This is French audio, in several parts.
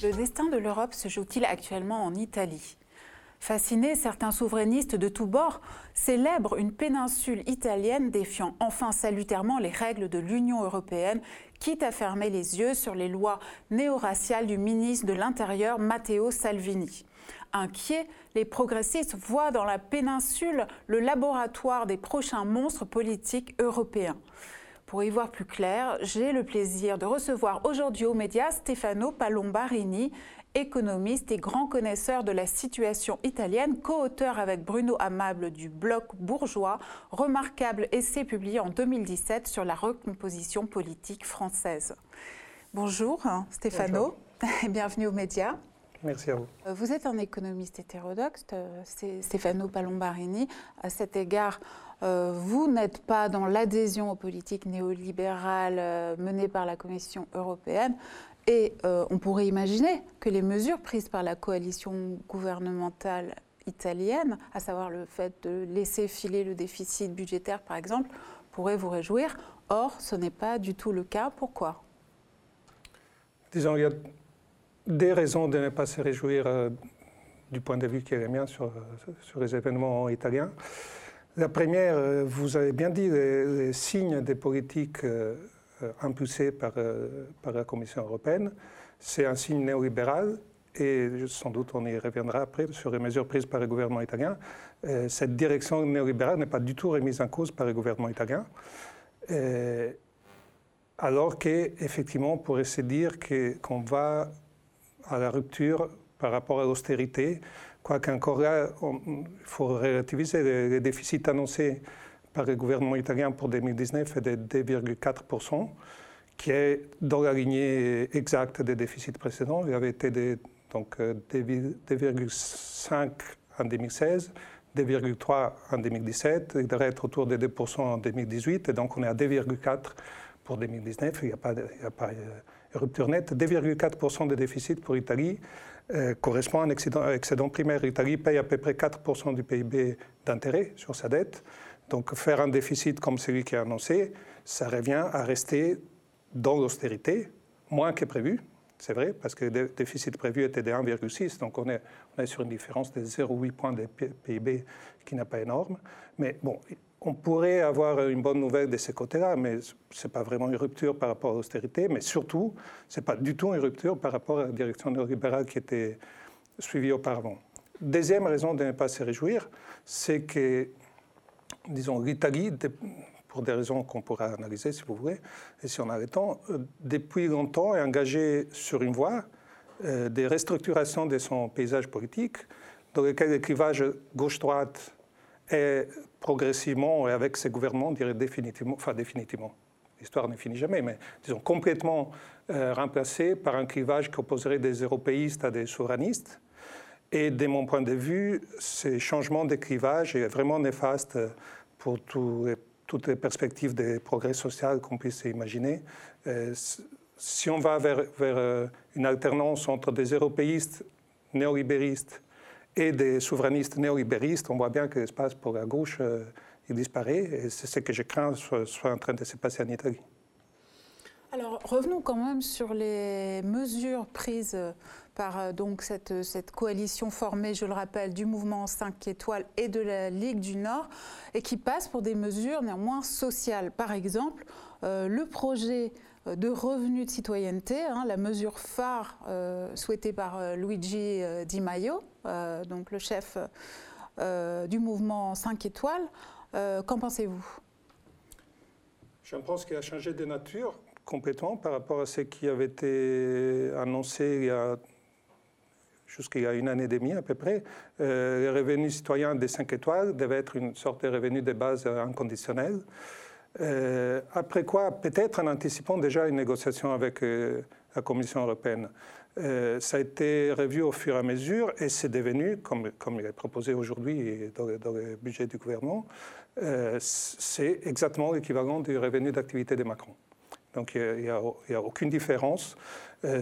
Le destin de l'Europe se joue-t-il actuellement en Italie? Fascinés, certains souverainistes de tous bords célèbrent une péninsule italienne défiant enfin salutairement les règles de l'Union européenne, quitte à fermer les yeux sur les lois néo-raciales du ministre de l'Intérieur Matteo Salvini. Inquiets, les progressistes voient dans la péninsule le laboratoire des prochains monstres politiques européens. Pour y voir plus clair, j'ai le plaisir de recevoir aujourd'hui aux médias Stefano Palombarini, économiste et grand connaisseur de la situation italienne, co-auteur avec Bruno Amable du Bloc bourgeois, remarquable essai publié en 2017 sur la recomposition politique française. Bonjour Stefano et bienvenue aux médias. Merci à vous. Euh, vous êtes un économiste hétérodoxe, euh, Stefano Palombarini. À cet égard, euh, vous n'êtes pas dans l'adhésion aux politiques néolibérales euh, menées par la Commission européenne. Et euh, on pourrait imaginer que les mesures prises par la coalition gouvernementale italienne, à savoir le fait de laisser filer le déficit budgétaire par exemple, pourraient vous réjouir. Or, ce n'est pas du tout le cas. Pourquoi? Disons, il y a des raisons de ne pas se réjouir du point de vue qui est le sur, sur les événements italiens. La première, euh, vous avez bien dit, les, signes des politiques euh, euh, impulsées par, par la Commission européenne, c'est un signe néolibéral et sans doute on y reviendra après sur les mesures prises par le gouvernement italien. cette direction néolibérale n'est pas du tout remise en cause par le gouvernement italien. alors qu'effectivement, on pourrait se dire qu'on va à la rupture par rapport à l'austérité Quoique encore là, il faut relativiser le, déficit annoncé par le gouvernement italien pour 2019 est de 2,4%, qui est dans la lignée exacte des déficits précédents. Il avait été de, donc 2,5 en 2016, 2,3 en 2017, il devrait être autour de 2% en 2018, et donc on est à 2,4 pour 2019, il n'y a pas, pas euh, rupture nette, 2,4% de déficit pour l'Italie. Euh, correspond à un excédent, primaire. L'Italie paye à peu près 4% du PIB d'intérêt sur sa dette. Donc faire un déficit comme celui qui est annoncé, ça revient à rester dans l'austérité, moins que prévu. C'est vrai, parce que le déficit prévu était de 1,6, donc on est, sur une différence de 0,8 points de PIB qui n'est pas énorme. Mais bon, on pourrait avoir une bonne nouvelle de ce côté-là, mais ce n'est pas vraiment une rupture par rapport à l'austérité, mais surtout, ce n'est pas du tout une rupture par rapport à la direction néolibérale qui était suivie auparavant. Deuxième raison de ne pas se réjouir, c'est que, disons, l'Italie, pour des raisons qu'on pourra analyser si vous voulez, et si on a le temps, euh, depuis longtemps est engagée sur une voie euh, de restructuration de son paysage politique, dans lequel le clivage gauche-droite est progressivement, et avec ces gouvernements, on dirait définitivement, enfin définitivement, l'histoire ne finit jamais, mais disons complètement euh, remplacé par un clivage qui opposerait des européistes à des souverainistes. Et de mon point de vue, ce changement de clivage est vraiment néfaste pour toutes les perspectives de progrès social qu'on puisse imaginer. Euh, si on va vers, vers, euh, une alternance entre des européistes néolibéristes et des souverainistes néolibéristes, on voit bien que l'espace pour la gauche, euh, il disparaît. Et c'est ce que je crains soit, en train de se passer en Italie. Alors revenons quand même sur les mesures prises par euh, donc cette, cette, coalition formée, je le rappelle, du mouvement 5 étoiles et de la Ligue du Nord, et qui passent pour des mesures néanmoins sociales. Par exemple, euh, le projet euh, de revenus de citoyenneté, hein, la mesure phare euh, souhaitée par Luigi Di Maio, donc le chef du mouvement 5 étoiles. Qu'en pensez-vous? Je pense qu'il a changé de nature complètement par rapport à ce qui avait été annoncé il y a une année et demie à peu près, euh, les revenus citoyens des 5 étoiles devaient être une sorte de revenu de base inconditionnel. Euh, après quoi, peut-être en anticipant déjà une négociation avec euh, la Commission européenne, euh, ça a été revu au fur et à mesure et c'est devenu, comme, il est proposé aujourd'hui dans, le budget du gouvernement, c'est exactement l'équivalent du revenu d'activité de Macron. Donc il n'y a, aucune différence.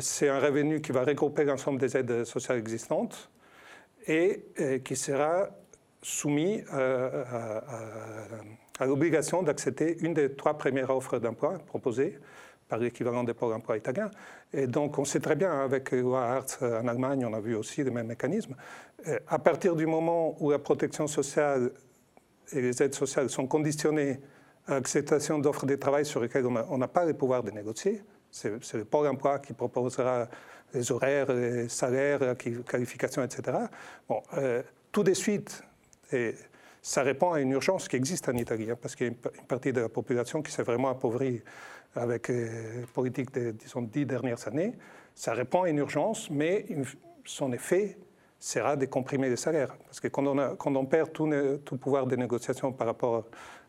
c'est un revenu qui va regrouper l'ensemble des aides sociales existantes et qui sera soumis à l'obligation d'accepter une des trois premières offres d'emploi proposées par l'équivalent des pôles emploi italiens. Et donc, on sait très bien, avec Hartz en Allemagne, on a vu aussi les mêmes mécanismes. À partir du moment où la protection sociale et les aides sociales sont conditionnées à l'acceptation d'offres de travail sur lesquelles on n'a pas le pouvoir de négocier, c'est le pôle emploi qui proposera les horaires, les salaires, la qualification, etc. Bon, euh, tout de suite, ça répond à une urgence qui existe en Italie, hein, parce qu'il y a une, partie de la population qui s'est vraiment appauvrie avec les politiques des dix dernières années. Ça répond à une urgence, mais son effet sera de comprimer les salaires. Parce que quand on, perd tout, pouvoir de négociation par rapport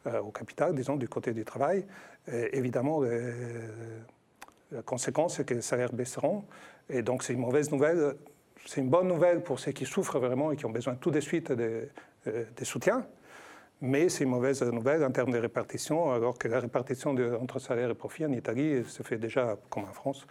euh, au capital, disons, du côté du travail, euh, évidemment, la conséquence, c'est que les salaires baisseront. Et donc, c'est une mauvaise nouvelle. C'est une bonne nouvelle pour ceux qui souffrent vraiment et qui ont besoin tout de suite de, euh, soutien. Mais c'est une mauvaise nouvelle en termes de répartition, alors que la répartition entre salaire et profit en Italie se fait déjà, comme en France,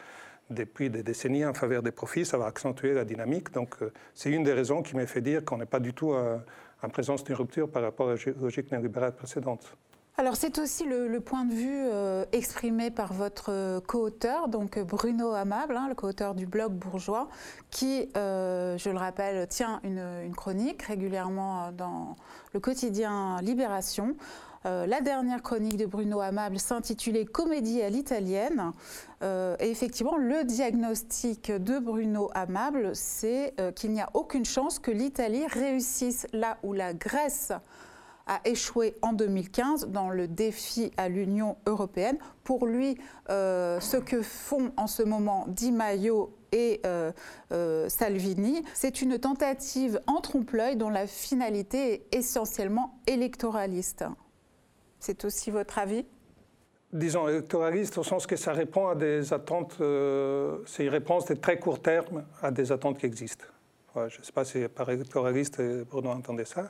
depuis des décennies en faveur des profits. Ça va accentuer la dynamique. Donc, euh, c'est une des raisons qui m'a fait dire qu'on n'est pas du tout euh, en présence d'une rupture par rapport à la logique néolibérale précédente. Alors c'est aussi le, point de vue euh, exprimé par votre euh, co-auteur, donc Bruno Amable, hein, le co-auteur du blog Bourgeois, qui, euh, je le rappelle, tient une, chronique régulièrement dans le quotidien Libération. la dernière chronique de Bruno Amable s'intitulait Comédie à l'italienne. et effectivement, le diagnostic de Bruno Amable, c'est qu'il n'y a aucune chance que l'Italie réussisse là où la Grèce a échoué en 2015 dans le défi à l'Union européenne. Pour lui, euh, ce que font en ce moment Di Maio et euh, euh, Salvini, c'est une tentative en trompe-l'œil dont la finalité est essentiellement électoraliste. C'est aussi votre avis? Disons, électoraliste au sens que ça répond à des attentes, c'est une réponse de très court terme à des attentes qui existent. je ne sais pas si par électoraliste Bruno entendait ça.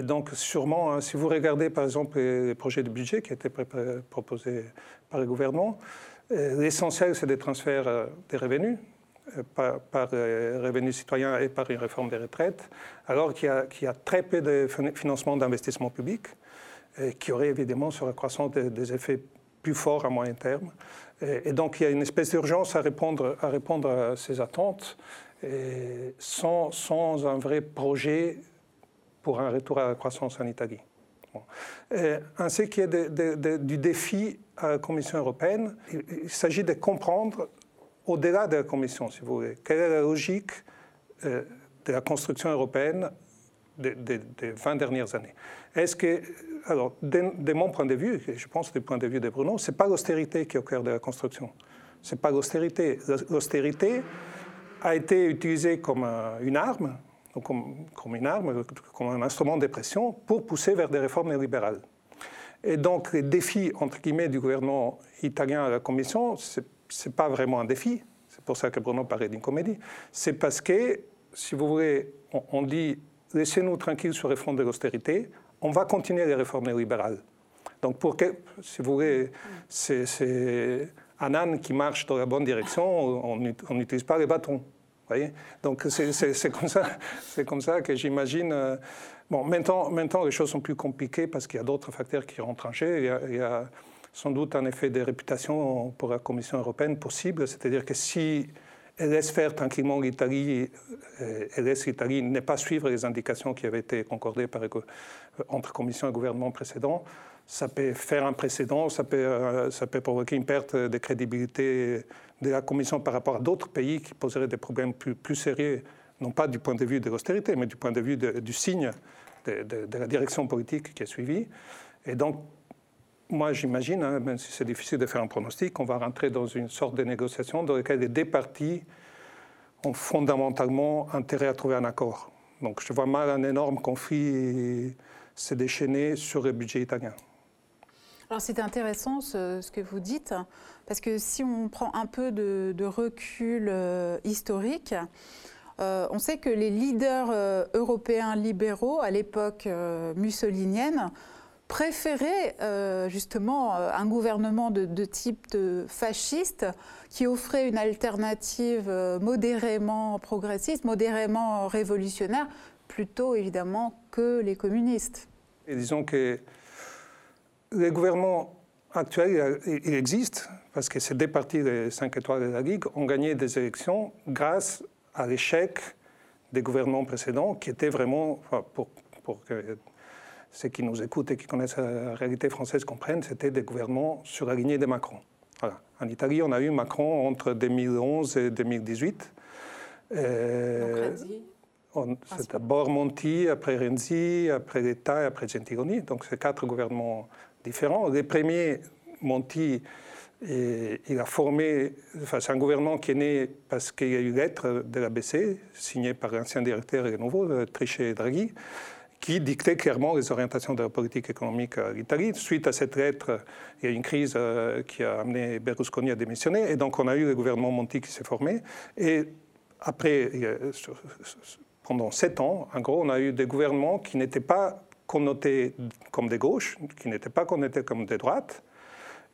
Donc, sûrement, hein, si vous regardez par exemple les projets de budget qui étaient proposés par le gouvernement, euh, l'essentiel, c'est des transferts euh, des revenus euh, par, revenus citoyens et par une réforme des retraites, alors qu'il y, a très peu de financement d'investissement public, qui aurait évidemment sur la croissance des, effets plus forts à moyen terme. Et, donc il y a une espèce d'urgence à répondre, à répondre ces attentes sans un vrai projet pour un retour à la croissance en Italie. ainsi qu'il y a du défi à la Commission européenne, il, s'agit de comprendre, au-delà de la Commission, si vous voulez, quelle est la logique euh, de la construction européenne des, 20 dernières années. Est-ce que, alors, de, mon point de vue, je pense du point de vue de Bruno, ce n'est pas l'austérité qui est au cœur de la construction. Ce n'est pas l'austérité. L'austérité a été utilisée comme une arme comme, une arme, comme un instrument de pression pour pousser vers des réformes libérales. Et donc, les défis, entre guillemets, du gouvernement italien à la Commission, ce n'est pas vraiment un défi. C'est pour ça que Bruno parlait d'une comédie. C'est parce que, si vous voulez, on, dit laissez-nous tranquilles sur les réformes de l'austérité, on va continuer les réformes libérales. Donc, pour que, si vous voulez, c'est un âne qui marche dans la bonne direction, on n'utilise pas les bâtons. Donc c'est comme, ça, comme ça que j'imagine. Euh, bon, maintenant, maintenant, les choses sont plus compliquées parce qu'il y a d'autres facteurs qui rentrent en jeu. Il y, a, sans doute un effet de réputation pour la Commission européenne possible, c'est-à-dire que si elle laisse faire tranquillement l'Italie, euh, elle laisse l'Italie ne pas suivre les indications qui avaient été concordées par, entre Commission et gouvernement précédent, ça peut faire un précédent, ça peut, euh, ça peut provoquer une perte de crédibilité de la Commission par rapport à d'autres pays qui poseraient des problèmes plus, sérieux, non pas du point de vue de l'austérité, mais du point de vue du signe de, la direction politique qui est suivie. Et donc, moi, j'imagine, hein, même si c'est difficile de faire un pronostic, qu'on va rentrer dans une sorte de négociation dans laquelle les deux parties ont fondamentalement intérêt à trouver un accord. Donc, je vois mal un énorme conflit se déchaîner sur le budget italien. Alors c'est intéressant ce, que vous dites, parce que si on prend un peu de, recul euh, historique, euh, on sait que les leaders euh, européens libéraux à l'époque mussolinienne préféraient justement un gouvernement de, de type fasciste qui offrait une alternative modérément progressiste, modérément révolutionnaire, plutôt évidemment que les communistes. Et disons que les gouvernements actuel, il existe, parce que ces deux partis des 5 étoiles de la Ligue ont gagné des élections grâce à l'échec des gouvernements précédents, qui étaient vraiment, pour, pour que ceux qui nous écoutent et qui connaissent la réalité française comprennent, c'était des gouvernements sur la lignée de Macron. Voilà. En Italie, on a eu Macron entre 2011 et 2018. Euh, c'est d'abord Monti, après Renzi, après l'État et après Gentiloni. Donc, c'est quatre gouvernements différents. Les premiers, Monti, il a formé, enfin, c'est un gouvernement qui est né parce qu'il y a eu une lettre de la BCE, signée par l'ancien directeur et le nouveau, Trichet et Draghi, qui dictait clairement les orientations de la politique économique à l'Italie. Suite à cette lettre, il y a eu une crise euh, qui a amené Berlusconi à démissionner, et donc on a eu le gouvernement Monti qui s'est formé. Et après, pendant sept ans, en gros, on a eu des gouvernements qui n'étaient pas connotés comme des gauches, qui n'étaient pas connotés comme des droites,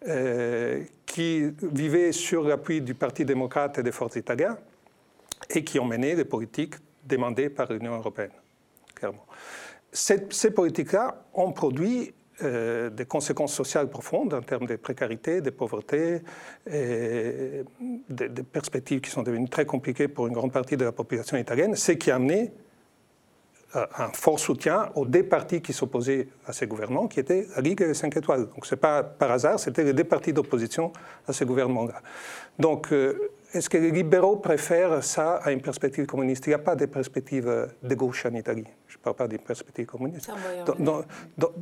euh, qui vivaient sur l'appui du Parti démocrate et des forces italiennes et qui ont mené des politiques demandées par l'Union européenne, clairement. ces politiques-là ont produit euh, des conséquences sociales profondes en termes de précarité, de pauvreté, et des, perspectives qui sont devenues très compliquées pour une grande partie de la population italienne, ce qui a amené un fort soutien aux deux partis qui s'opposaient à ces gouvernements, qui étaient la Ligue et les 5 étoiles. Donc ce n'est pas par hasard, c'était les deux partis d'opposition à ces gouvernements-là. Donc euh, est-ce que les libéraux préfèrent ça à une perspective communiste? Il n'y a pas de perspective euh, de gauche en Italie. Je ne parle pas d'une perspective communiste. Donc,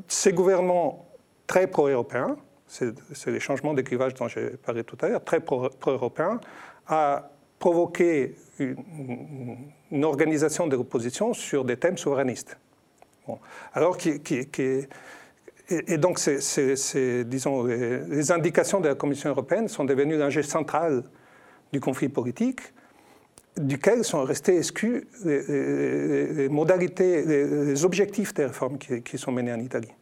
ces gouvernements très pro-européens, c'est les changements de clivage dont j'ai parlé tout à l'heure, très pro-européens, a provoqué une, organisation de l'opposition sur des thèmes souverainistes. Alors, qui, et, donc, disons, les, les, indications de la Commission européenne sont devenues l'enjeu central du conflit politique, duquel sont restés exclus les, modalités, les, objectifs des réformes qui, sont menées en Italie.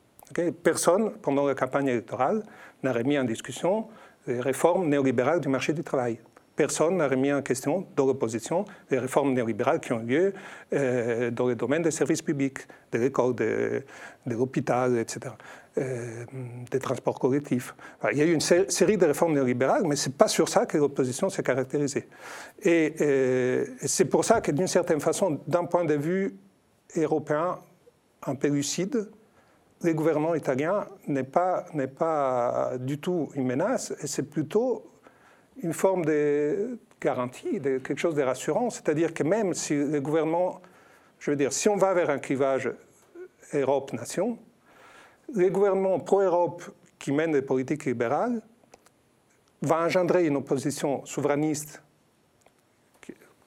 Personne, pendant la campagne électorale, n'a remis en discussion les réformes néolibérales du marché du travail personne n'a remis en question dans l'opposition les réformes néolibérales qui ont lieu euh, dans le domaine des services publics, de l'école, de, l'hôpital, etc., euh, des transports collectifs. il y a eu une série de réformes néolibérales, mais ce n'est pas sur ça que l'opposition s'est caractérisée. Et, euh, c'est pour ça que, d'une certaine façon, d'un point de vue européen un peu lucide, le gouvernement italien n'est pas, pas du tout une menace, et c'est plutôt une forme de garantie, de quelque chose de rassurant. C'est-à-dire que même si le gouvernement, je veux dire, si on va vers un clivage Europe-nation, les gouvernements pro-Europe qui mènent des politiques libérales vont engendrer une opposition souverainiste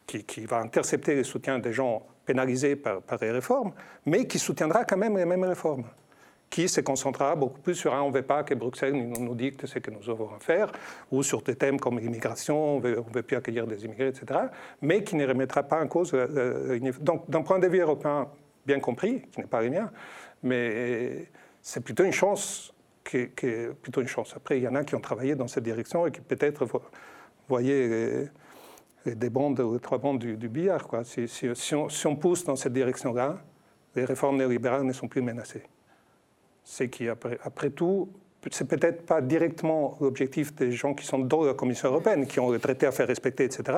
qui, va intercepter le soutien des gens pénalisés par les réformes, mais qui soutiendra quand même les mêmes réformes qui se concentrera beaucoup plus sur un on ne veut pas que Bruxelles nous, dicte ce que nous avons à faire, ou sur des thèmes comme l'immigration, on ne veut plus accueillir des immigrés, etc., mais qui ne remettra pas en cause. donc, d'un point de vue européen bien compris, qui n'est pas le mien, mais c'est plutôt une chance. Après, il y en a qui ont travaillé dans cette direction et qui peut-être voyaient les, des bandes les trois bandes du, billard. Si, on, si on pousse dans cette direction-là, les réformes néolibérales ne sont plus menacées c'est qu'après après tout, c'est peut-être pas directement l'objectif des gens qui sont dans la Commission européenne, qui ont le traité à faire respecter, etc.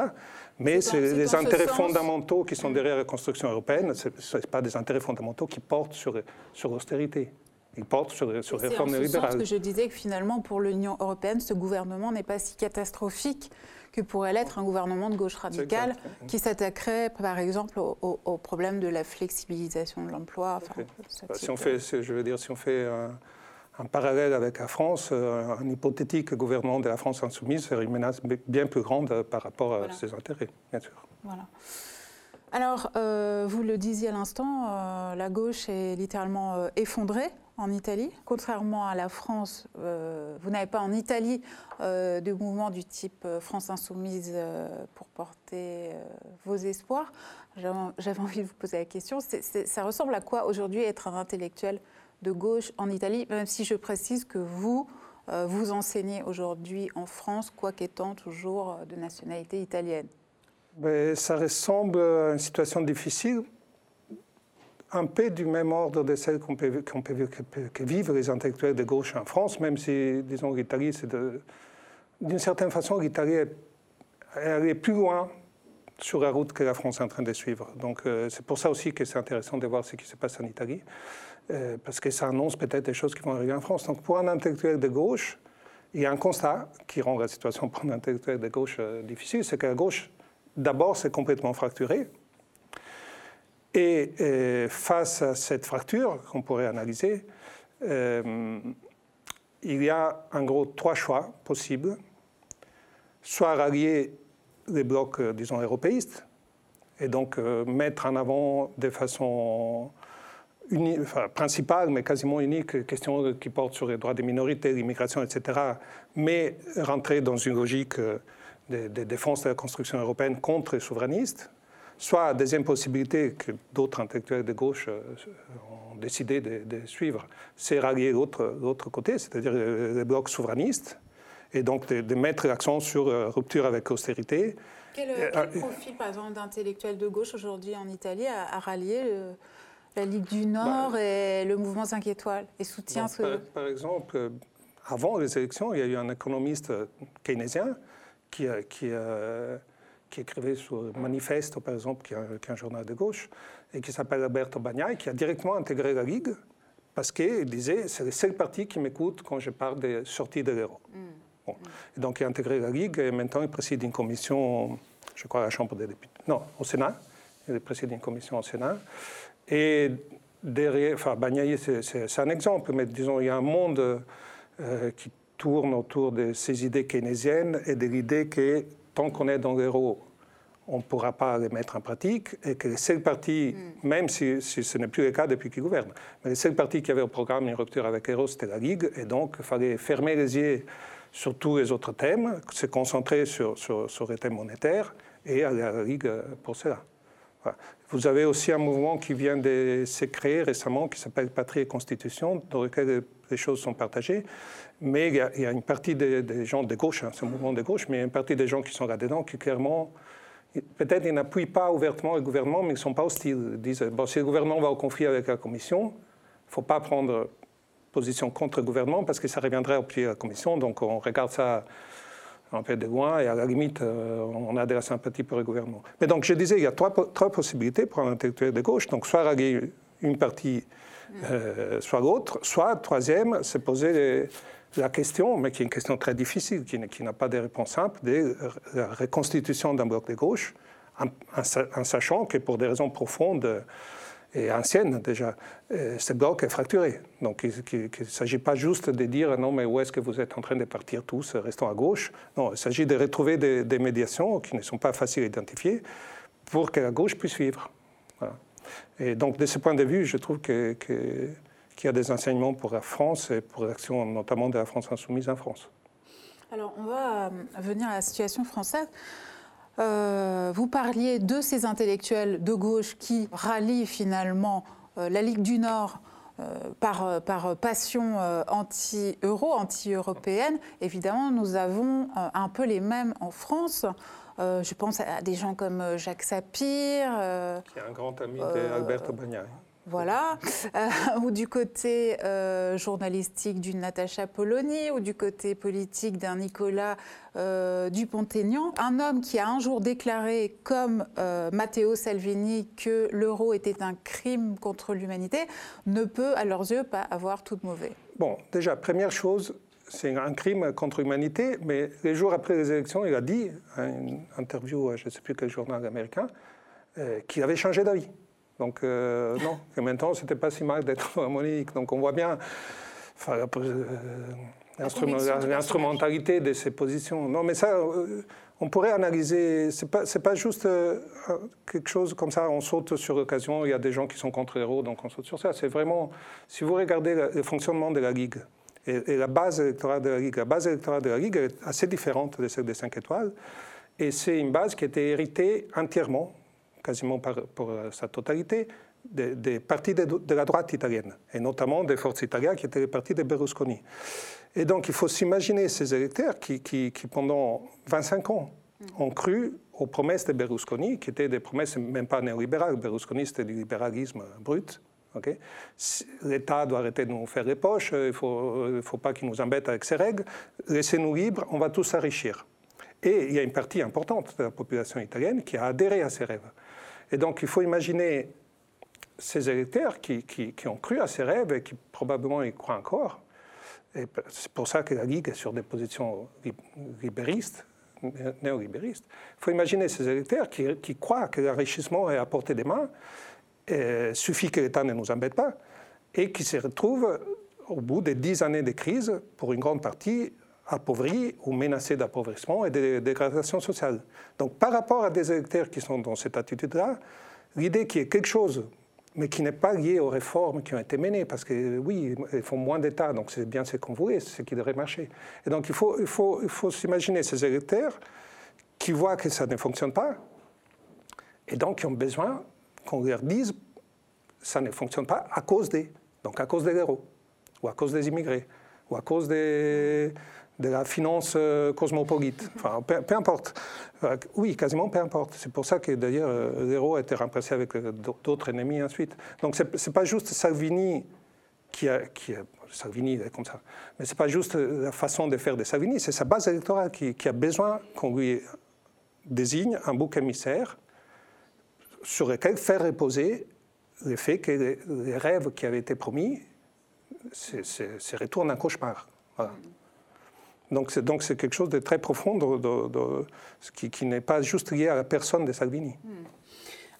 Mais c'est les intérêts fondamentaux qui sont derrière la construction européenne. Ce ne pas des intérêts fondamentaux qui portent sur, sur l'austérité. Ils portent sur, sur les réformes libérales. C'est que je disais que finalement, pour l'Union européenne, ce gouvernement n'est pas si catastrophique que pourrait l'être un gouvernement de gauche radicale qui s'attaquerait, par exemple, au, problème de la flexibilisation de l'emploi. Bah, si on fait, je veux dire, si on fait un, parallèle avec la France, euh, un hypothétique gouvernement de la France insoumise serait une menace bien plus grande par rapport à ses intérêts, bien sûr. Voilà. Alors, euh, vous le disiez à l'instant, euh, la gauche est littéralement effondrée en Italie. Contrairement à la France, euh, vous n'avez pas en Italie euh, de mouvement du type euh, France Insoumise pour porter vos espoirs. J'avais envie de vous poser la question. ça ressemble à quoi aujourd'hui être un intellectuel de gauche en Italie, même si je précise que vous, vous enseignez aujourd'hui en France, quoiqu'étant toujours de nationalité italienne? Mais Ça ressemble à une situation difficile un peu du même ordre de celle qu'on peut, que vivent les intellectuels de gauche en France, même si, disons, l'Italie, c'est d'une certaine façon, l'Italie est, est plus loin sur la route que la France est en train de suivre. Donc euh, c'est pour ça aussi que c'est intéressant de voir ce qui se passe en Italie, euh, parce que ça annonce peut-être des choses qui vont arriver en France. Donc pour un intellectuel de gauche, il y a un constat qui rend la situation pour un intellectuel de gauche euh, difficile, c'est que la gauche, d'abord, c'est complètement fracturée. Et face à cette fracture qu'on pourrait analyser, il y a en gros trois choix possibles. Soit rallier les blocs, euh, disons, européistes, et donc euh, mettre en avant de façon principale, mais quasiment unique, questions qui portent sur les droits des minorités, l'immigration, etc., mais rentrer dans une logique euh, de, défense de la construction européenne contre les souverainistes, soit deuxième possibilité que d'autres intellectuels de gauche ont décidé de, suivre, c'est rallier l'autre côté, c'est-à-dire les blocs souverainistes, et donc de, mettre l'accent sur euh, rupture avec l'austérité. Quel, euh, euh, profil, par exemple, d'intellectuels de gauche aujourd'hui en Italie a, rallié la Ligue du Nord bah, et le mouvement 5 étoiles et soutient ce... Par, exemple, avant les élections, il y a eu un économiste keynésien qui, qui, qui écrivait sur Manifesto, par exemple, qui est, un, journal de gauche, et qui s'appelle Alberto Bagnai, qui a directement intégré la Ligue parce qu'il disait c'est le seul parti qui m'écoute quand je parle de sortie de l'euro. Mm donc, il a intégré la Ligue et maintenant il préside une commission, je crois, à la Chambre des députés. Non, au Sénat. Il préside une commission au Sénat. Et derrière, enfin, Bagnaï, c'est un exemple, mais disons, il y a un monde euh, qui tourne autour de ces idées keynésiennes et de l'idée que tant qu'on est dans l'euro, on ne pourra pas les mettre en pratique et que les seuls partis, mm. même si, ce n'est plus le cas depuis qu'ils gouvernent, mais les seuls partis qui avaient au programme une rupture avec l'euro, c'était la Ligue, et donc il fallait fermer les yeux sur tous les autres thèmes, se concentrer sur, sur, les thèmes monétaires et aller à la Ligue pour cela. Vous avez aussi un mouvement qui vient de se créer récemment qui s'appelle Patrie et Constitution, dans lequel les choses sont partagées. Mais il y a, une partie des, gens de gauche, hein, c'est mouvement de gauche, mais il y a une partie des gens qui sont là-dedans qui clairement, peut-être ils n'appuient pas ouvertement le gouvernement, mais ils ne sont pas hostiles. Ils disent, bon, si le gouvernement va au conflit avec la Commission, il ne faut pas prendre position contre le gouvernement parce que ça reviendrait au pied de la Commission. Donc on regarde ça un peu de loin et à la limite, euh, on a de la sympathie pour le gouvernement. Mais donc je disais, il y a trois, trois possibilités pour un intellectuel de gauche. Donc soit rallier une partie, euh, soit l'autre, soit troisième, se poser la question, mais qui est une question très difficile, qui, n'a pas de réponse simple, de la reconstitution d'un bloc de gauche, en, sachant que pour des raisons profondes, et ancienne déjà, ce bloc est fracturé. Donc il ne s'agit pas juste de dire non mais où est-ce que vous êtes en train de partir tous, restons à gauche. Non, il s'agit de retrouver des, médiations qui ne sont pas faciles à identifier pour que la gauche puisse vivre. Et donc de ce point de vue, je trouve qu'il y a des enseignements pour la France et pour l'action notamment de la France insoumise en France. Alors on va euh, venir à la situation française. Euh, vous parliez de ces intellectuels de gauche qui rallient finalement euh, la Ligue du Nord euh, par, par, passion anti-euro, anti-européenne. Évidemment, nous avons un peu les mêmes en France. je pense à des gens comme Jacques Sapir. qui est un grand ami d'Alberto Bagnac. Voilà, euh, ou du côté euh, journalistique d'une Natacha Polony, ou du côté politique d'un Nicolas euh, Dupont-Aignan. Un homme qui a un jour déclaré, comme Matteo Salvini, que l'euro était un crime contre l'humanité, ne peut, à leurs yeux, pas avoir tout de mauvais. Bon, déjà, première chose, c'est un crime contre l'humanité, mais les jours après les élections, il a dit, à une interview, je ne sais plus quel journal américain, qu'il avait changé d'avis. Donc, euh, non, que maintenant, c'était pas si mal d'être harmonique. Donc, on voit bien euh, l'instrumentalité de ces positions. Non, mais ça, euh, on pourrait analyser. C'est pas, pas juste quelque chose comme ça, on saute sur l'occasion. Il y a des gens qui sont contre héros, donc on saute sur ça. C'est vraiment, si vous regardez le fonctionnement de la Ligue et, la base électorale de la Ligue, la base électorale de la Ligue est assez différente de celle des 5 étoiles. Et c'est une base qui a été héritée entièrement quasiment par, pour euh, sa totalité, des, partis de, la droite italienne, et notamment des forces italiennes qui étaient les partis de Berlusconi. Et donc il faut s'imaginer ces électeurs qui, qui, pendant 25 ans, mm. ont cru aux promesses de Berlusconi, qui étaient des promesses même pas néolibérales. Berlusconi, c'était du libéralisme brut. L'État doit arrêter de nous faire les poches, il ne faut, faut, pas qu'il nous embête avec ses règles. Laissez-nous libres, on va tous s'enrichir. Et il y a une partie importante de la population italienne qui a adhéré à ces rêves. Et donc il faut imaginer ces électeurs qui, qui, ont cru à ces rêves et qui probablement y croient encore. Et c'est pour ça que la Ligue est sur des positions libéristes, néolibéristes. Il faut imaginer ces électeurs qui, qui croient que l'enrichissement est à portée des mains, et suffit que l'État ne nous embête pas, et qui se retrouvent au bout des dix années de crise, pour une grande partie, appauvris ou menacés d'appauvrissement et de dégradation sociale. Donc par rapport à des électeurs qui sont dans cette attitude-là, l'idée qu'il y ait quelque chose, mais qui n'est pas lié aux réformes qui ont été menées, parce que oui, ils font moins d'État, donc c'est bien ce qu'on voulait, c'est ce qui devrait marcher. Et donc il faut, il faut, il faut s'imaginer ces électeurs qui voient que ça ne fonctionne pas, et donc qui ont besoin qu'on leur dise ça ne fonctionne pas à cause des, donc à cause des héros, ou à cause des immigrés, ou à cause des de la finance euh, cosmopolite. Enfin, peu, importe. Euh, oui, quasiment peu importe. C'est pour ça que d'ailleurs euh, l'euro a été remplacé avec d'autres ennemis ensuite. Donc ce n'est pas juste Salvini qui a, qui a Salvini est comme ça. Mais ce n'est pas juste la façon de faire de Salvini, c'est sa base électorale qui, a besoin qu'on lui désigne un bouc émissaire sur lequel faire reposer le fait que les, rêves qui avaient été promis se retournent en cauchemar. Voilà. Donc c'est quelque chose de très profond, de, qui, n'est pas juste lié à la personne de Salvini. Hmm.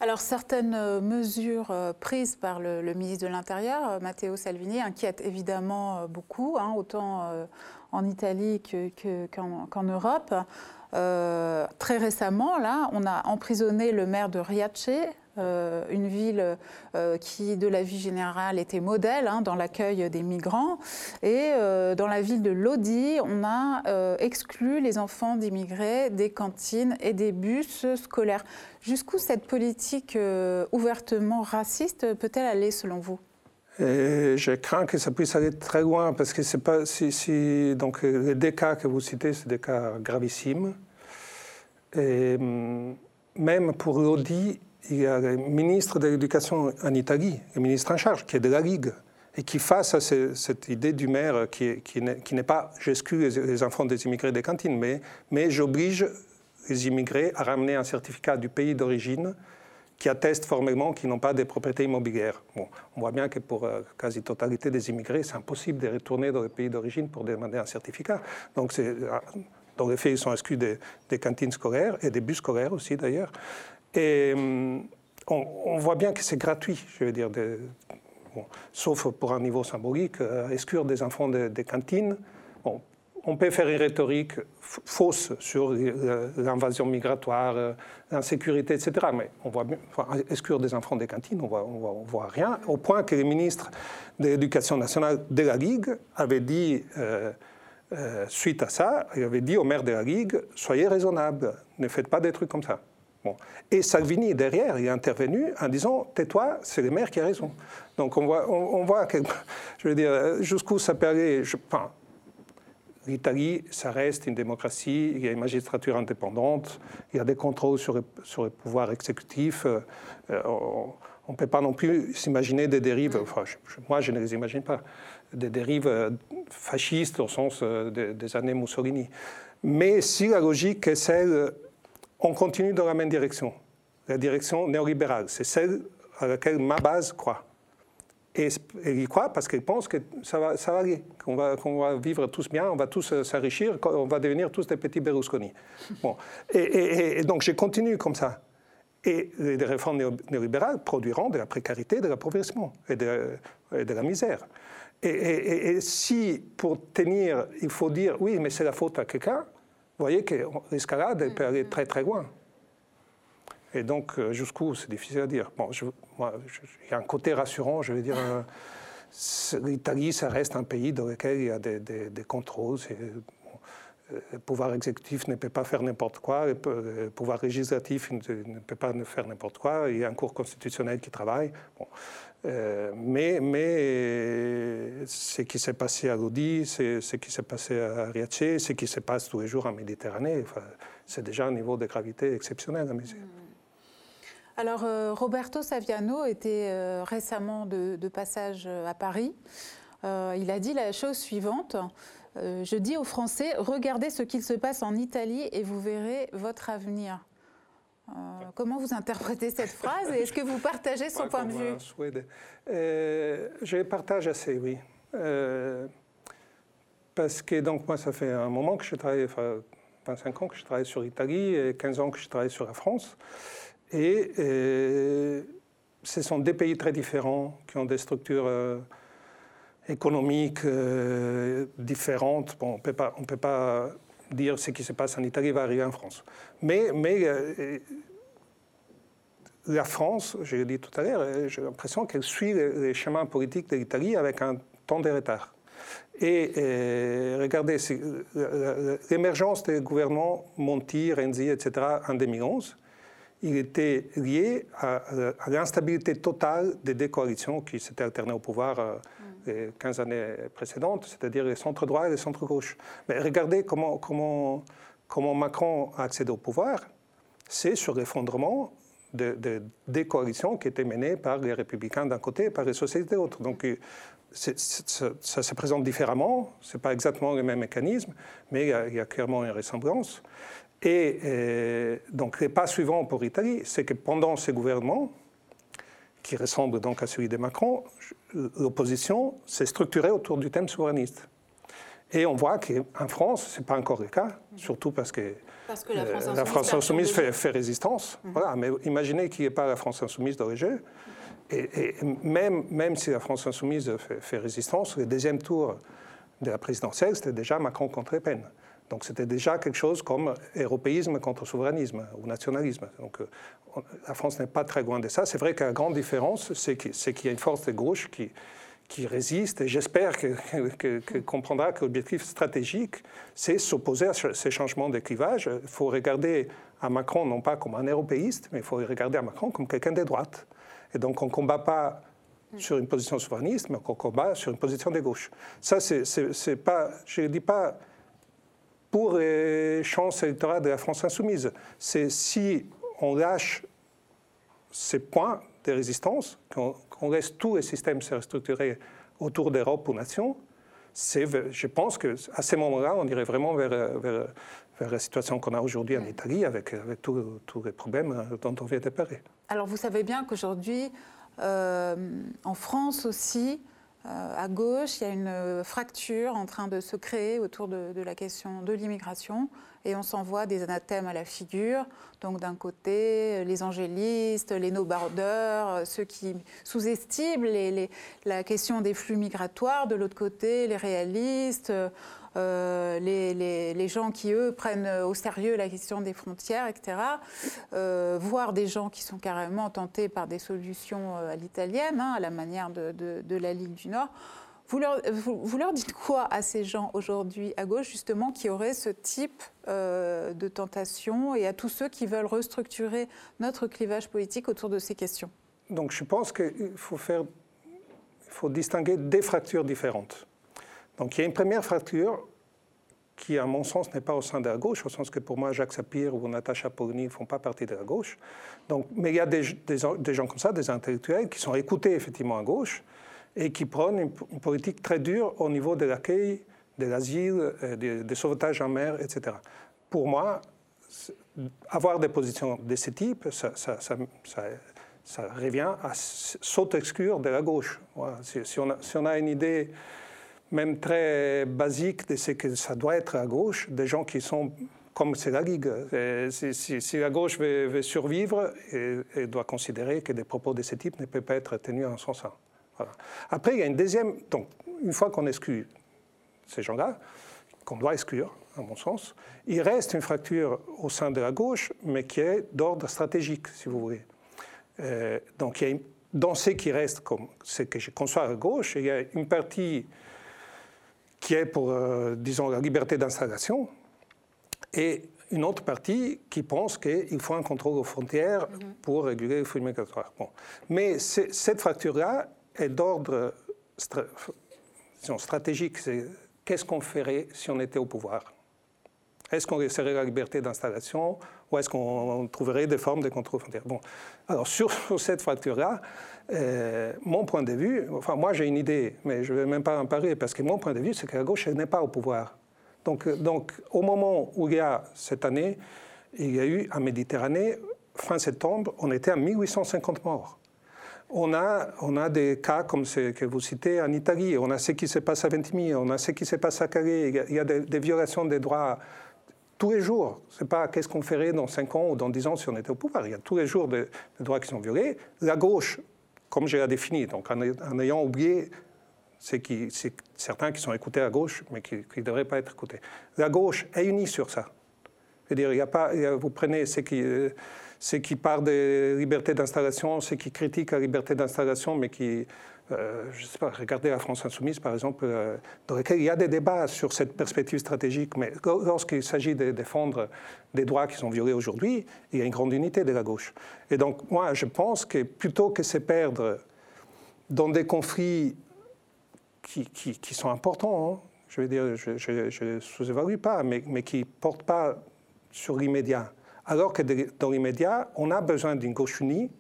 Alors certaines euh, mesures euh, prises par le, ministre de l'Intérieur, euh, Matteo Salvini, inquiètent évidemment beaucoup, hein, autant en Italie qu'en Europe. très récemment, là, on a emprisonné le maire de Riace, euh, une ville euh, qui, de la vie générale, était modèle hein, dans l'accueil des migrants. Et euh, dans la ville de Lodi, on a exclu les enfants d'immigrés des cantines et des bus scolaires. Jusqu'où cette politique ouvertement raciste peut-elle aller, selon vous? Je crains que ça puisse aller très loin parce que c'est pas si, donc les deux cas que vous citez, c'est des cas gravissimes. Et hum, même pour Lodi, il y a le ministre de l'Éducation en Italie, le ministre en charge, qui est de la Ligue, et qui, face à cette idée du maire qui, n'est pas j'exclus les, enfants des immigrés des cantines, mais, j'oblige les immigrés à ramener un certificat du pays d'origine qui atteste formellement qu'ils n'ont pas de propriétés immobilières. On voit bien que pour la quasi-totalité des immigrés, c'est impossible de retourner dans le pays d'origine pour demander un certificat. Donc, dans les faits, ils sont exclus des, des, cantines scolaires et des bus scolaires aussi d'ailleurs. Et hum, on, voit bien que c'est gratuit, je veux dire, sauf pour un niveau symbolique, euh, exclure des enfants des cantines. on peut faire une rhétorique fausse sur l'invasion migratoire, euh, l'insécurité, etc. Mais on voit bien, exclure des enfants des cantines, on voit, voit, rien, au point que le ministre de l'Éducation nationale de la Ligue avait dit, euh, suite à ça, il avait dit au maire de la Ligue, soyez raisonnable, ne faites pas des trucs comme ça. Et Salvini, derrière, est intervenu en disant Tais-toi, c'est le maire qui a raison. Donc on voit, on, voit que, je veux dire, jusqu'où ça peut aller. Je, enfin, L'Italie, ça reste une démocratie, il y a une magistrature indépendante, il y a des contrôles sur, sur le pouvoir exécutif. Euh, on ne peut pas non plus s'imaginer des dérives, enfin, moi je ne les imagine pas, des dérives euh, fascistes au sens euh, des années Mussolini. Mais si la logique est celle on continue dans la même direction, la direction néolibérale. C'est celle à laquelle ma base croit. Et, il croit parce qu'il pense que ça va, aller, qu'on va, vivre tous bien, on va tous euh, s'enrichir, on va devenir tous des petits Berlusconi. Bon. Et, donc je continue comme ça. Et les réformes néolibérales produiront de la précarité, de l'appauvrissement et de, de la misère. Et, si pour tenir, il faut dire oui, mais c'est la faute à quelqu'un, vous voyez que l'escalade peut aller très très loin. Et donc, euh, jusqu'où, c'est difficile à dire. Bon, il y a un côté rassurant, je veux dire. Euh, L'Italie, ça reste un pays dans lequel il y a des, contrôles. Le pouvoir exécutif ne peut pas faire n'importe quoi, le pouvoir législatif ne peut pas faire n'importe quoi, il y a un cours constitutionnel qui travaille. Euh, mais, ce qui s'est passé à Lodi, ce qui s'est passé à Riace, ce qui se passe tous les jours en Méditerranée, c'est déjà un niveau de gravité exceptionnel à mes yeux. Mm. Alors, euh, Roberto Saviano était euh, récemment de, passage à Paris. il a dit la chose suivante. Je dis aux Français, regardez ce qu'il se passe en Italie et vous verrez votre avenir. Euh, comment vous interprétez cette phrase et est-ce que vous partagez son point de vue euh, Je partage assez, oui. Euh, parce que donc moi, ça fait un moment que je travaille, enfin 25 ans que je travaille sur l'Italie et 15 ans que je travaille sur la France. Et, ce sont des pays très différents qui ont des structures économiques différentes. Bon, on ne peut pas dire ce qui se passe en Italie va arriver en France. Mais, mais euh, la France, je l'ai dit tout à l'heure, euh, j'ai l'impression qu'elle suit les chemins politiques de l'Italie avec un temps de retard. Et euh, regardez, l'émergence des gouvernements Monti, Renzi, etc. en 2011, il était lié à, l'instabilité totale des deux coalitions qui s'étaient alternées au pouvoir les 15 années précédentes, c'est-à-dire les centres-droits et les centres-gauche. Mais regardez comment, Macron a accédé au pouvoir. C'est sur l'effondrement de, des coalitions qui étaient menées par les républicains d'un côté et par les socialistes de l'autre. Donc ça, se présente différemment, ce n'est pas exactement le même mécanisme, mais il y a, clairement une ressemblance. Et euh, donc les pas suivants pour l'Italie, c'est que pendant ces gouvernements, qui ressemble donc à celui de Macron, l'opposition s'est structurée autour du thème souverainiste. Et on voit qu'en France, ce n'est pas encore le cas, surtout parce que, la France insoumise, fait, résistance. Mhm. Voilà, mais imaginez qu'il n'y ait pas la France insoumise dans les jeux. Et, même, même si la France insoumise fait, fait, résistance, le deuxième tour de la présidentielle, c'était déjà Macron contre Le Pen. Donc c'était déjà quelque chose comme européisme contre souverainisme ou nationalisme. Donc euh, la France n'est pas très loin de ça. C'est vrai que la grande différence, c'est qu'il y a une force de gauche qui, résiste, et j'espère qu'elle comprendra que l'objectif stratégique, c'est s'opposer à ces changements de clivage. Il faut regarder à Macron non pas comme un européiste, mais il faut regarder à Macron comme quelqu'un de droite. Et donc on ne combat pas sur une position souverainiste, mais on combat sur une position de gauche. Ça, c'est pas, je ne dis pas pour les chances électorales de la France insoumise. C'est si on lâche ces points de résistance, qu'on laisse tous les systèmes se restructurer autour d'Europe ou nations, je pense qu'à ce moment-là, on irait vraiment vers, vers, la situation qu'on a aujourd'hui en Italie, avec, avec tous les problèmes dont on vient de parler. Alors vous savez bien qu'aujourd'hui, euh, en France aussi, euh, à gauche, il y a une fracture en train de se créer autour de, la question de l'immigration et on s'envoie des anathèmes à la figure. Donc d'un côté, les angélistes, les no-borders, ceux qui sous-estiment la question des flux migratoires, de l'autre côté, les réalistes, euh, les, gens qui, eux, prennent au sérieux la question des frontières, etc., euh, voire des gens qui sont carrément tentés par des solutions euh, à l'italienne, hein, à la manière de, la Ligue du Nord. Vous leur, vous, leur, dites quoi à ces gens aujourd'hui à gauche, justement, qui auraient ce type de tentation et à tous ceux qui veulent restructurer notre clivage politique autour de ces questions? Donc je pense qu'il faut, faire, il faut distinguer des fractures différentes. Donc il y a une première fracture qui, à mon sens, n'est pas au sein de la gauche, au sens que pour moi, Jacques Sapir ou Natacha Polony ne font pas partie de la gauche. Donc, mais il y a des, gens comme ça, des intellectuels, qui sont écoutés effectivement à gauche et qui prennent une, politique très dure au niveau de l'accueil, de l'asile, euh, des sauvetages en mer, etc. Pour moi, avoir des positions de ce type, ça, revient à s'auto-exclure de la gauche. Si, on a, une idée même très basique de ce que ça doit être à gauche, des gens qui sont comme c'est la Ligue. Si, la gauche veut, survivre, elle, doit considérer que des propos de ce type ne peuvent pas être tenus en son sein. Après, il y a une deuxième. Donc, une fois qu'on exclut ces gens-là, qu'on doit exclure, à mon sens, il reste une fracture au sein de la gauche, mais qui est d'ordre stratégique, si vous voulez. Euh, donc, il y a dans ce qui reste, comme ce que je conçois à gauche, il y a une partie qui est pour, euh, disons, la liberté d'installation, et une autre partie qui pense qu'il faut un contrôle aux frontières mhm. pour réguler le flux migratoire. Bon. Mais cette fracture-là est d'ordre stratégique. Qu'est-ce qu'on ferait si on était au pouvoir? Est-ce qu'on laisserait la liberté d'installation ou est-ce qu'on trouverait des formes de contrôle frontière Bon, alors sur, cette fracture-là, euh, mon point de vue, enfin moi j'ai une idée, mais je ne vais même pas en parler, parce que mon point de vue, c'est que la gauche n'est pas au pouvoir. Donc, euh, donc au moment où il y a cette année, il y a eu en Méditerranée, fin septembre, on était à 1850 morts. On a, on a des cas comme ce que vous citez en Italie, on a ce qui se passe à Ventimiglia, on a ce qui se passe à Calais, il y a des, des violations des droits tous les jours. Ce n'est pas qu'est-ce qu'on ferait dans 5 ans ou dans 10 ans si on était au pouvoir. Il y a tous les jours des, droits qui sont violés. La gauche, comme je l'ai défini, donc en, ayant oublié c'est certains qui sont écoutés à gauche, mais qui ne devraient pas être écoutés. La gauche est unie sur ça. Je veux dire, y a pas, vous prenez ceux qui, parlent des libertés d'installation, ceux qui critiquent la liberté d'installation, mais qui euh, je ne sais pas, regardez la France insoumise, par exemple, euh, dans laquelle il y a des débats sur cette perspective stratégique, mais lorsqu'il s'agit de défendre des droits qui sont violés aujourd'hui, il y a une grande unité de la gauche. Et donc, moi, je pense que plutôt que se perdre dans des conflits qui, sont importants, hein, je veux dire, je ne sous-évalue pas, mais qui ne portent pas sur l'immédiat, alors que dans l'immédiat, on a besoin d'une gauche unie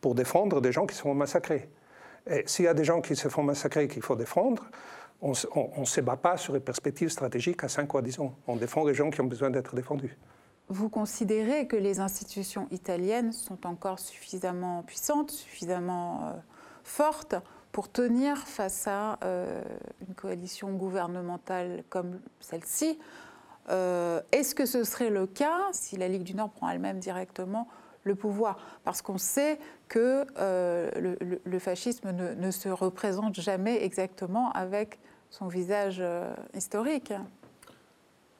pour défendre des gens qui sont massacrés. S'il y a des gens qui se font massacrer et qu'il faut défendre, on ne se bat pas sur les perspectives stratégiques à 5 ou à 10 ans. On défend les gens qui ont besoin d'être défendus. Vous considérez que les institutions italiennes sont encore suffisamment puissantes, suffisamment euh, fortes pour tenir face à euh, une coalition gouvernementale comme celle-ci? Euh, Est-ce que ce serait le cas si la Ligue du Nord prend elle-même directement le pouvoir, parce qu'on sait que euh, le, fascisme ne, se représente jamais exactement avec son visage euh, historique.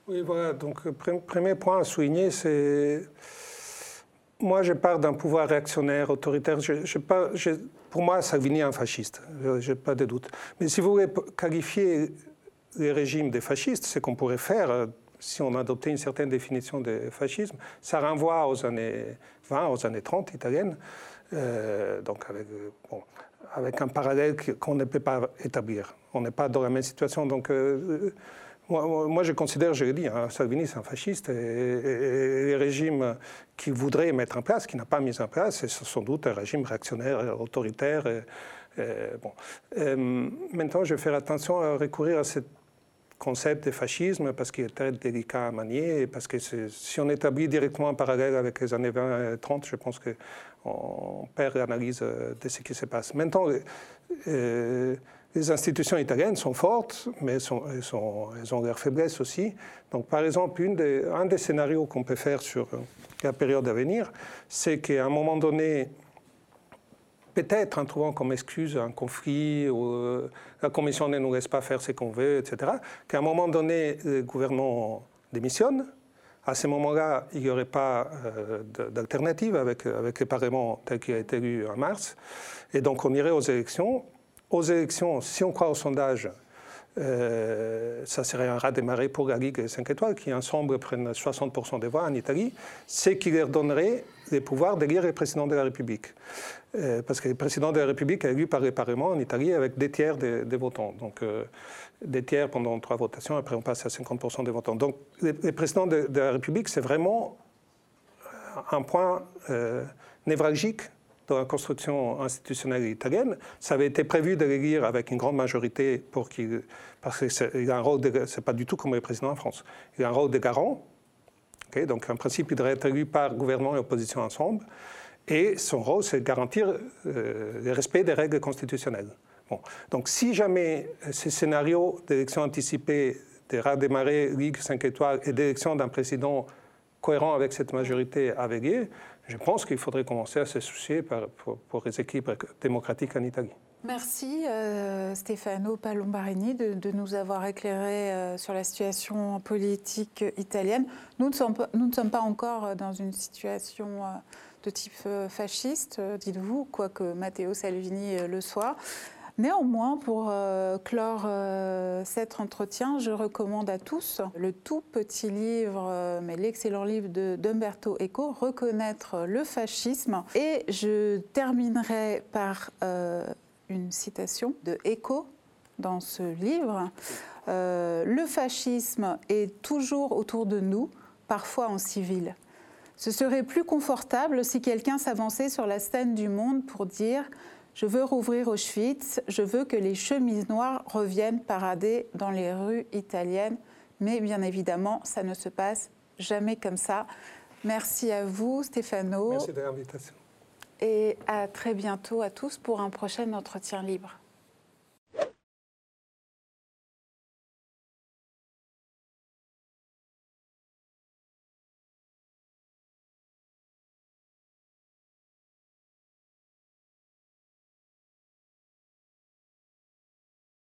Oui, voilà. Donc, premier point à souligner, c'est. Moi, je pars d'un pouvoir réactionnaire, autoritaire. Je, pour moi, Salvini est un fasciste, je n'ai pas de doute. Mais si vous voulez qualifier les régimes des fascistes, ce qu'on pourrait faire euh, si on adoptait une certaine définition de fascisme, ça renvoie aux années 20, aux années 30 italiennes, euh, donc avec, bon, avec, un parallèle qu'on ne peut pas établir. On n'est pas dans la même situation. Donc, euh, moi, je considère, je l'ai dit, hein, Salvini c'est un fasciste et, les régimes qu'il voudrait mettre en place, qu'il n'a pas mis en place, c'est sans doute un régime réactionnaire, autoritaire. bon. Euh, maintenant, je vais faire attention à recourir à cette concept de fascisme parce qu'il est très délicat à manier, parce que si on établit directement un parallèle avec les années 20 et 30, je pense qu'on perd l'analyse de ce qui se passe. Maintenant, euh, les institutions italiennes sont fortes, mais elles, ont leurs faiblesses aussi. Donc, par exemple, un des scénarios qu'on peut faire sur la période à venir, c'est qu'à un moment donné, peut-être en trouvant comme excuse un conflit, ou euh, la Commission ne nous laisse pas faire ce qu'on veut, etc., qu'à un moment donné, le gouvernement démissionne. À ce moment-là, il n'y aurait pas euh, d'alternative avec, avec le Parlement tel qu'il a été élu en mars. Et donc, on irait aux élections. Aux élections, si on croit au sondage, euh, ça serait un rat démarré pour la Ligue 5 étoiles, qui ensemble prennent 60% des voix en Italie, ce qui leur donnerait les pouvoirs d'élire le président de la République. Euh, parce que le président de la République est élu par le Parlement en Italie avec des tiers des, votants. Donc, euh, des tiers pendant trois votations, après on passe à 50% des votants. Donc, le, président de, la République, c'est vraiment un point névralgique dans la construction institutionnelle italienne. Ça avait été prévu de l'élire avec une grande majorité pour qu'il, parce qu'il a un rôle c'est pas du tout comme le président en France. Il a un rôle de garant. Donc, en principe, il devrait être élu par gouvernement et opposition ensemble. Et son rôle, c'est de garantir euh, le respect des règles constitutionnelles. Donc, si jamais ces scénarios d'élection anticipée, de redémarrer Ligue 5 étoiles et d'élection d'un président cohérent avec cette majorité lieu, je pense qu'il faudrait commencer à se soucier pour, les équipes démocratiques en Italie. Merci euh, Stefano Palombarini de, nous avoir éclairé euh, sur la situation politique italienne. Nous ne, sommes pas, encore dans une situation euh, de type fasciste, dites-vous, quoique Matteo Salvini le soit. Néanmoins, pour euh, clore euh, cet entretien, je recommande à tous le tout petit livre, euh, mais l'excellent livre d'Umberto Eco, Reconnaître le fascisme. Et je terminerai par une citation de Eco dans ce livre. le fascisme est toujours autour de nous, parfois en civil. Ce serait plus confortable si quelqu'un s'avançait sur la scène du monde pour dire je veux rouvrir Auschwitz, je veux que les chemises noires reviennent parader dans les rues italiennes. Mais bien évidemment, ça ne se passe jamais comme ça. Merci à vous, Stéphano. Merci de l'invitation. Et à très bientôt à tous pour un prochain entretien libre.